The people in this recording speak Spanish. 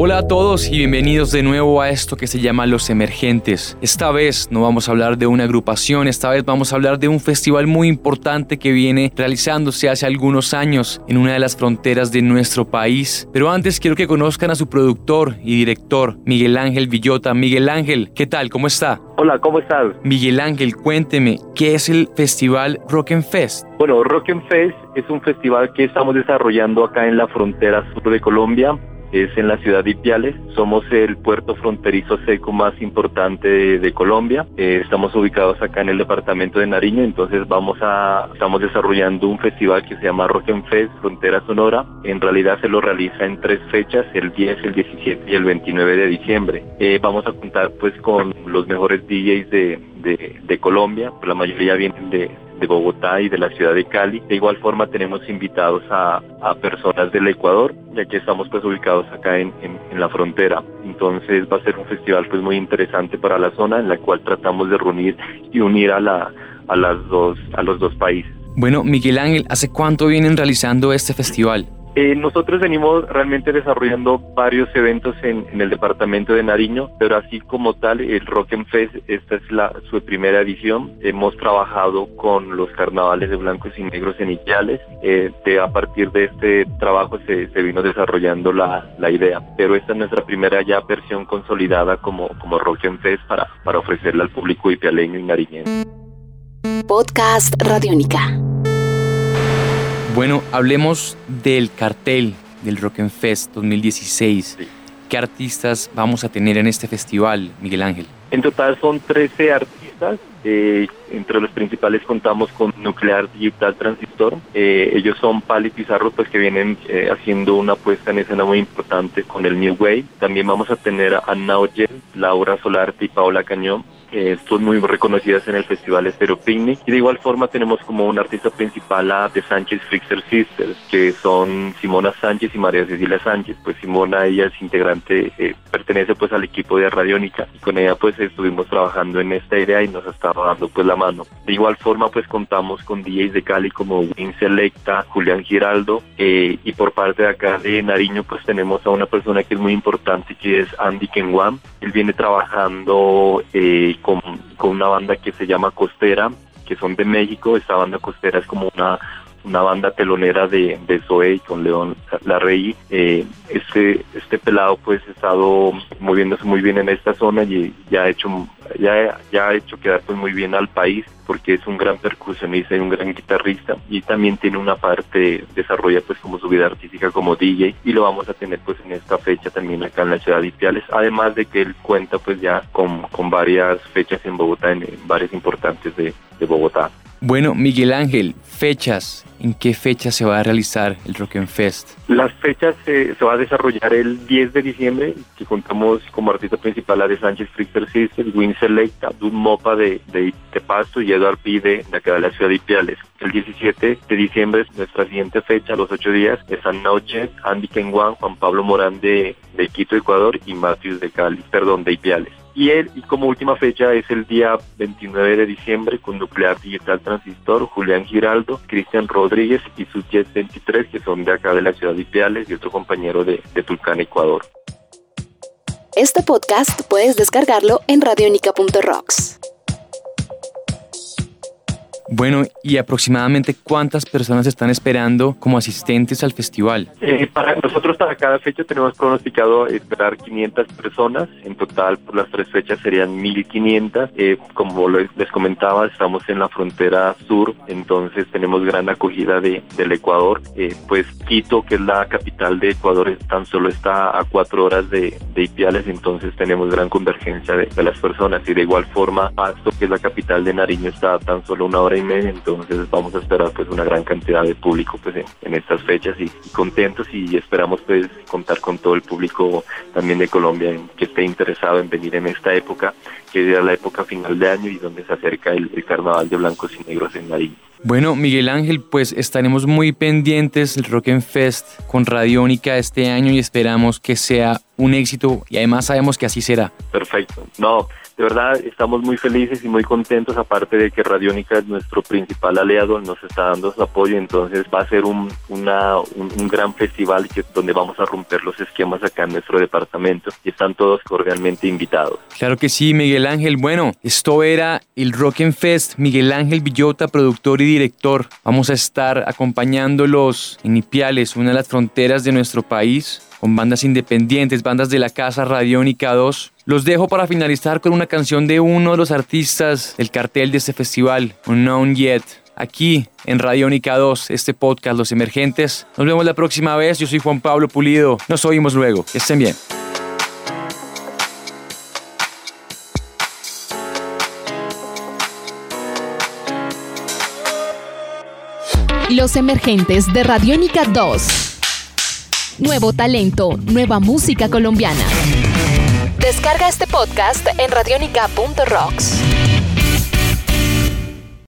Hola a todos y bienvenidos de nuevo a esto que se llama Los Emergentes. Esta vez no vamos a hablar de una agrupación, esta vez vamos a hablar de un festival muy importante que viene realizándose hace algunos años en una de las fronteras de nuestro país. Pero antes quiero que conozcan a su productor y director, Miguel Ángel Villota. Miguel Ángel, ¿qué tal? ¿Cómo está? Hola, ¿cómo estás? Miguel Ángel, cuénteme, ¿qué es el festival Rock and Fest? Bueno, Rock and Fest es un festival que estamos desarrollando acá en la frontera sur de Colombia es en la ciudad de Ipiales. Somos el puerto fronterizo seco más importante de, Colombia. Eh, estamos ubicados acá en el departamento de Nariño, entonces vamos a, estamos desarrollando un festival que se llama Rock and Fest Frontera Sonora. En realidad se lo realiza en tres fechas, el 10, el 17 y el 29 de diciembre. Eh, vamos a contar pues con los mejores DJs de, de, de Colombia, la mayoría vienen de, de Bogotá y de la ciudad de Cali. De igual forma tenemos invitados a, personas del Ecuador, ya que estamos pues ubicados acá en, en, la frontera. Entonces va a ser un festival pues muy interesante para la zona en la cual tratamos de reunir y unir a, la, a, las dos, a los dos países. Bueno, Miguel Ángel, ¿hace cuánto vienen realizando este festival? Eh, nosotros venimos realmente desarrollando varios eventos en, el departamento de Nariño, pero así como tal, el Rock Fest, esta es la, su primera edición. Hemos trabajado con los carnavales de blancos y negros en Iquiales. Eh, a partir de este trabajo se, vino desarrollando la, idea, pero esta es nuestra primera ya versión consolidada como, como Rock Fest para, para ofrecerla al público ipialeño y nariñense. Podcast Radiónica. Bueno, hablemos del cartel del Rock and Fest 2016. ¿Qué artistas vamos a tener en este festival, Miguel Ángel? En total son 13 artistas. Eh, entre los principales contamos con Nuclear Digital Transistor. Eh, ellos son Pali Pizarro, pues que vienen eh, haciendo una puesta en escena muy importante con el New Wave. También vamos a tener a Anna Oyer, Laura Solarte y Paola Cañón eh, son muy reconocidas en el Festival Estero Picnic. Y de igual forma tenemos como un artista principal a The Sánchez Fixer Sisters, que son Simona Sánchez y María Cecilia Sánchez. Pues Simona, ella es integrante, eh, pertenece pues al equipo de Radiónica y con ella pues estuvimos trabajando en esta idea y nos ha estado dando pues la mano. De igual forma pues contamos con DJs de Cali como Win Selecta, Julián Giraldo eh, y por parte de acá de Nariño pues tenemos a una persona que es muy importante que es Andy Kenwan. Él viene trabajando eh, con, una banda que se llama Costera, que son de México. Esta banda Costera es como una una banda telonera de, de Zoe con León Larrey. Eh, este, este pelado pues ha estado moviéndose muy bien en esta zona y ya ha hecho, ya, ya ha hecho quedar pues muy bien al país porque es un gran percusionista y un gran guitarrista y también tiene una parte desarrolla pues como su vida artística como DJ y lo vamos a tener pues en esta fecha también acá en la ciudad de Ipiales, además de que él cuenta pues ya con, con varias fechas en Bogotá, en, bares importantes de, de Bogotá. Bueno, Miguel Ángel, fechas. ¿En qué fecha se va a realizar el Rock and Fest? Las fechas se va a desarrollar el 10 de diciembre, que contamos como artista principal a de Sánchez Fricker Sisters, Win Selecta, Dun Mopa de, de, Pasto y Eduard Pide de de ciudad de Ipiales. El 17 de diciembre es nuestra siguiente fecha, los ocho días, es Noche, Andy Kenwan, Juan Pablo Morán de, de Quito, Ecuador y Matthews de Cali, perdón, de Ipiales. Y, él, y como última fecha es el día 29 de diciembre con Nuclear Digital Transistor, Julián Giraldo, Cristian Rodríguez y sus 23 que son de acá de la ciudad de Ipiales y otro compañero de, de Tulcán, Ecuador. Este podcast puedes descargarlo en radionica.rocks. Bueno, ¿y aproximadamente cuántas personas están esperando como asistentes al festival? Eh, para nosotros para cada fecha tenemos pronosticado esperar 500 personas. En total por las tres fechas serían 1500. Eh, como les comentaba, estamos en la frontera sur, entonces tenemos gran acogida de, del Ecuador. Eh, pues Quito, que es la capital de Ecuador, tan solo está a cuatro horas de, Ipiales, entonces tenemos gran convergencia de, de las personas. Y de igual forma, Pasto, que es la capital de Nariño, está tan solo una hora Jaime, entonces vamos a esperar pues una gran cantidad de público pues en, estas fechas y, contentos y esperamos pues contar con todo el público también de Colombia que esté interesado en venir en esta época, que es la época final de año y donde se acerca el, carnaval de blancos y negros en Madrid. Bueno, Miguel Ángel, pues estaremos muy pendientes del Rock and Fest con Radiónica este año y esperamos que sea un éxito y además sabemos que así será. Perfecto. No, de verdad estamos muy felices y muy contentos, aparte de que Radiónica es nuestro principal aliado, nos está dando su apoyo, entonces va a ser un, un, gran festival donde vamos a romper los esquemas acá en nuestro departamento y están todos cordialmente invitados. Claro que sí, Miguel Ángel. Bueno, esto era el Rock and Fest, Miguel Ángel Villota, productor y director. Vamos a estar acompañándolos en Ipiales, una de las fronteras de nuestro país con bandas independientes, bandas de la casa Radiónica 2. Los dejo para finalizar con una canción de uno de los artistas del cartel de este festival, Unknown Yet. Aquí en Radiónica 2, este podcast Los Emergentes. Nos vemos la próxima vez. Yo soy Juan Pablo Pulido. Nos oímos luego. Que estén bien. Los Emergentes de Radiónica 2. Nuevo talento, nueva música colombiana. Descarga este podcast en radionica.rocks.